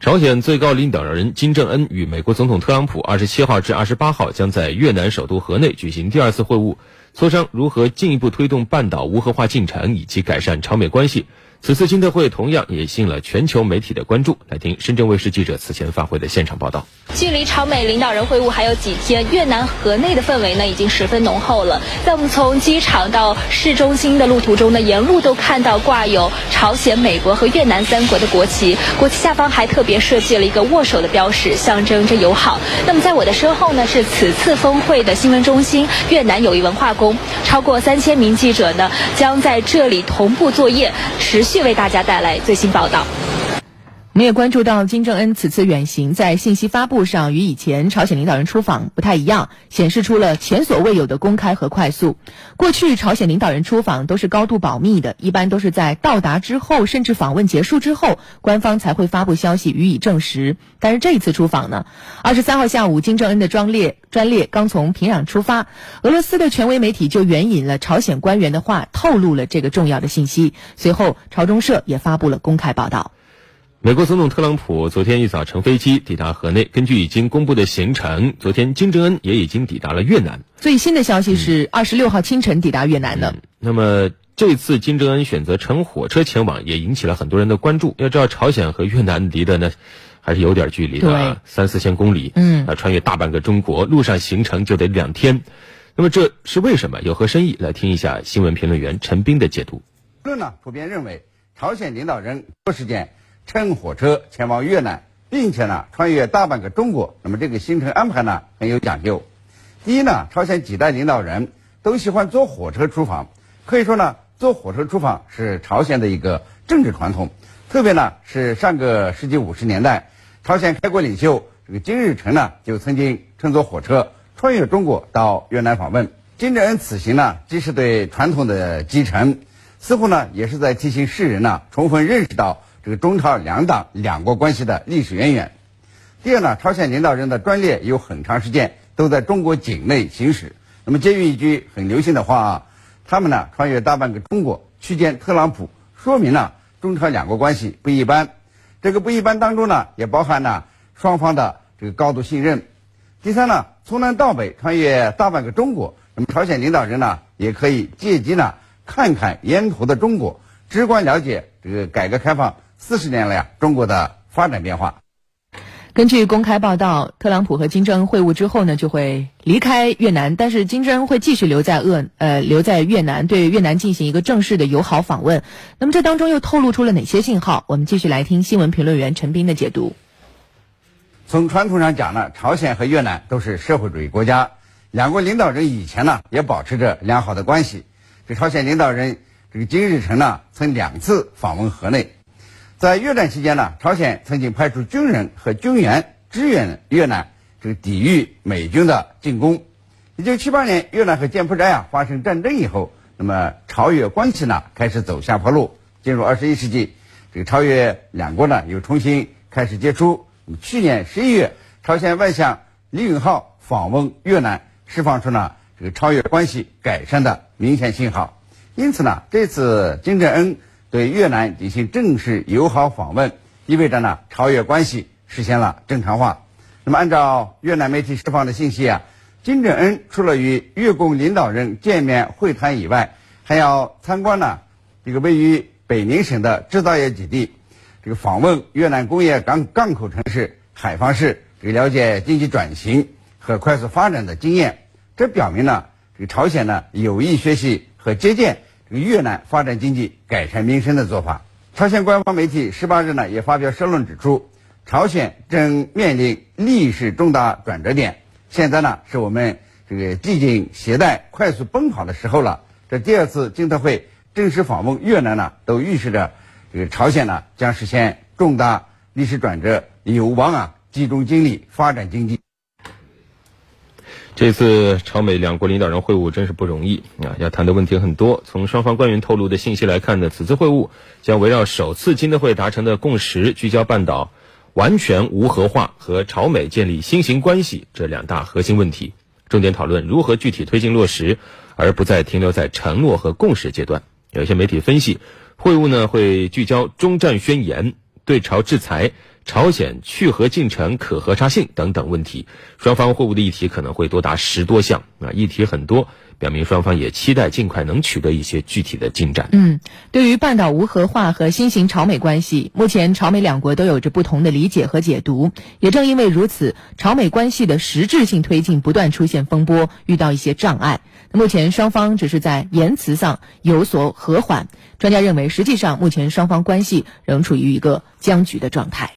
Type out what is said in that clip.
朝鲜最高领导人金正恩与美国总统特朗普二十七号至二十八号将在越南首都河内举行第二次会晤，磋商如何进一步推动半岛无核化进程以及改善朝美关系。此次金特会同样也吸引了全球媒体的关注。来听深圳卫视记者此前发回的现场报道。距离朝美领导人会晤还有几天，越南河内的氛围呢已经十分浓厚了。在我们从机场到市中心的路途中呢，沿路都看到挂有朝鲜、美国和越南三国的国旗，国旗下方还特别设计了一个握手的标识，象征着友好。那么在我的身后呢，是此次峰会的新闻中心——越南友谊文化宫，超过三千名记者呢将在这里同步作业，持。续续为大家带来最新报道。我们也关注到，金正恩此次远行在信息发布上与以前朝鲜领导人出访不太一样，显示出了前所未有的公开和快速。过去朝鲜领导人出访都是高度保密的，一般都是在到达之后，甚至访问结束之后，官方才会发布消息予以证实。但是这一次出访呢，二十三号下午，金正恩的专列专列刚从平壤出发，俄罗斯的权威媒体就援引了朝鲜官员的话，透露了这个重要的信息。随后，朝中社也发布了公开报道。美国总统特朗普昨天一早乘飞机抵达河内。根据已经公布的行程，昨天金正恩也已经抵达了越南。最新的消息是二十六号清晨抵达越南的。那么这次金正恩选择乘火车前往，也引起了很多人的关注。要知道，朝鲜和越南离的呢还是有点距离的，三四千公里。嗯，啊，穿越大半个中国，路上行程就得两天。那么这是为什么？有何深意？来听一下新闻评论员陈斌的解读。论呢，普遍认为朝鲜领导人多时间。乘火车前往越南，并且呢穿越大半个中国，那么这个行程安排呢很有讲究。第一呢，朝鲜几代领导人都喜欢坐火车出访，可以说呢坐火车出访是朝鲜的一个政治传统。特别呢是上个世纪五十年代，朝鲜开国领袖这个金日成呢就曾经乘坐火车穿越中国到越南访问。金正恩此行呢既是对传统的继承，似乎呢也是在提醒世人呢充分认识到。这个中朝两党两国关系的历史渊源。第二呢，朝鲜领导人的专列有很长时间都在中国境内行驶。那么，借用一句很流行的话啊，他们呢穿越大半个中国去见特朗普，说明了中朝两国关系不一般。这个不一般当中呢，也包含了双方的这个高度信任。第三呢，从南到北穿越大半个中国，那么朝鲜领导人呢也可以借机呢看看沿途的中国，直观了解这个改革开放。四十年来啊，中国的发展变化。根据公开报道，特朗普和金正恩会晤之后呢，就会离开越南，但是金正恩会继续留在鄂呃留在越南，对越南进行一个正式的友好访问。那么这当中又透露出了哪些信号？我们继续来听新闻评论员陈斌的解读。从传统上讲呢，朝鲜和越南都是社会主义国家，两国领导人以前呢也保持着良好的关系。这朝鲜领导人这个金日成呢，曾两次访问河内。在越战期间呢，朝鲜曾经派出军人和军援支援越南，这个抵御美军的进攻。一九七八年，越南和柬埔寨啊发生战争以后，那么朝越关系呢开始走下坡路。进入二十一世纪，这个朝越两国呢又重新开始接触。那么去年十一月，朝鲜外相李允浩访问越南，释放出了这个朝越关系改善的明显信号。因此呢，这次金正恩。对越南进行正式友好访问，意味着呢朝越关系实现了正常化。那么，按照越南媒体释放的信息啊，金正恩除了与越共领导人见面会谈以外，还要参观呢这个位于北宁省的制造业基地，这个访问越南工业港港口城市海防市，这个了解经济转型和快速发展的经验。这表明呢，这个朝鲜呢有意学习和借鉴。越南发展经济、改善民生的做法。朝鲜官方媒体十八日呢也发表社论指出，朝鲜正面临历史重大转折点，现在呢是我们这个系紧鞋带、快速奔跑的时候了。这第二次金特会正式访问越南呢，都预示着这个朝鲜呢将实现重大历史转折，有望啊集中精力发展经济。这次朝美两国领导人会晤真是不容易啊，要谈的问题很多。从双方官员透露的信息来看呢，此次会晤将围绕首次金德会达成的共识，聚焦半岛完全无核化和朝美建立新型关系这两大核心问题，重点讨论如何具体推进落实，而不再停留在承诺和共识阶段。有些媒体分析，会晤呢会聚焦中战宣言、对朝制裁、朝鲜去核进程可核查性等等问题。双方会晤的议题可能会多达十多项啊，议题很多，表明双方也期待尽快能取得一些具体的进展。嗯，对于半岛无核化和新型朝美关系，目前朝美两国都有着不同的理解和解读。也正因为如此，朝美关系的实质性推进不断出现风波，遇到一些障碍。目前双方只是在言辞上有所和缓。专家认为，实际上目前双方关系仍处于一个僵局的状态。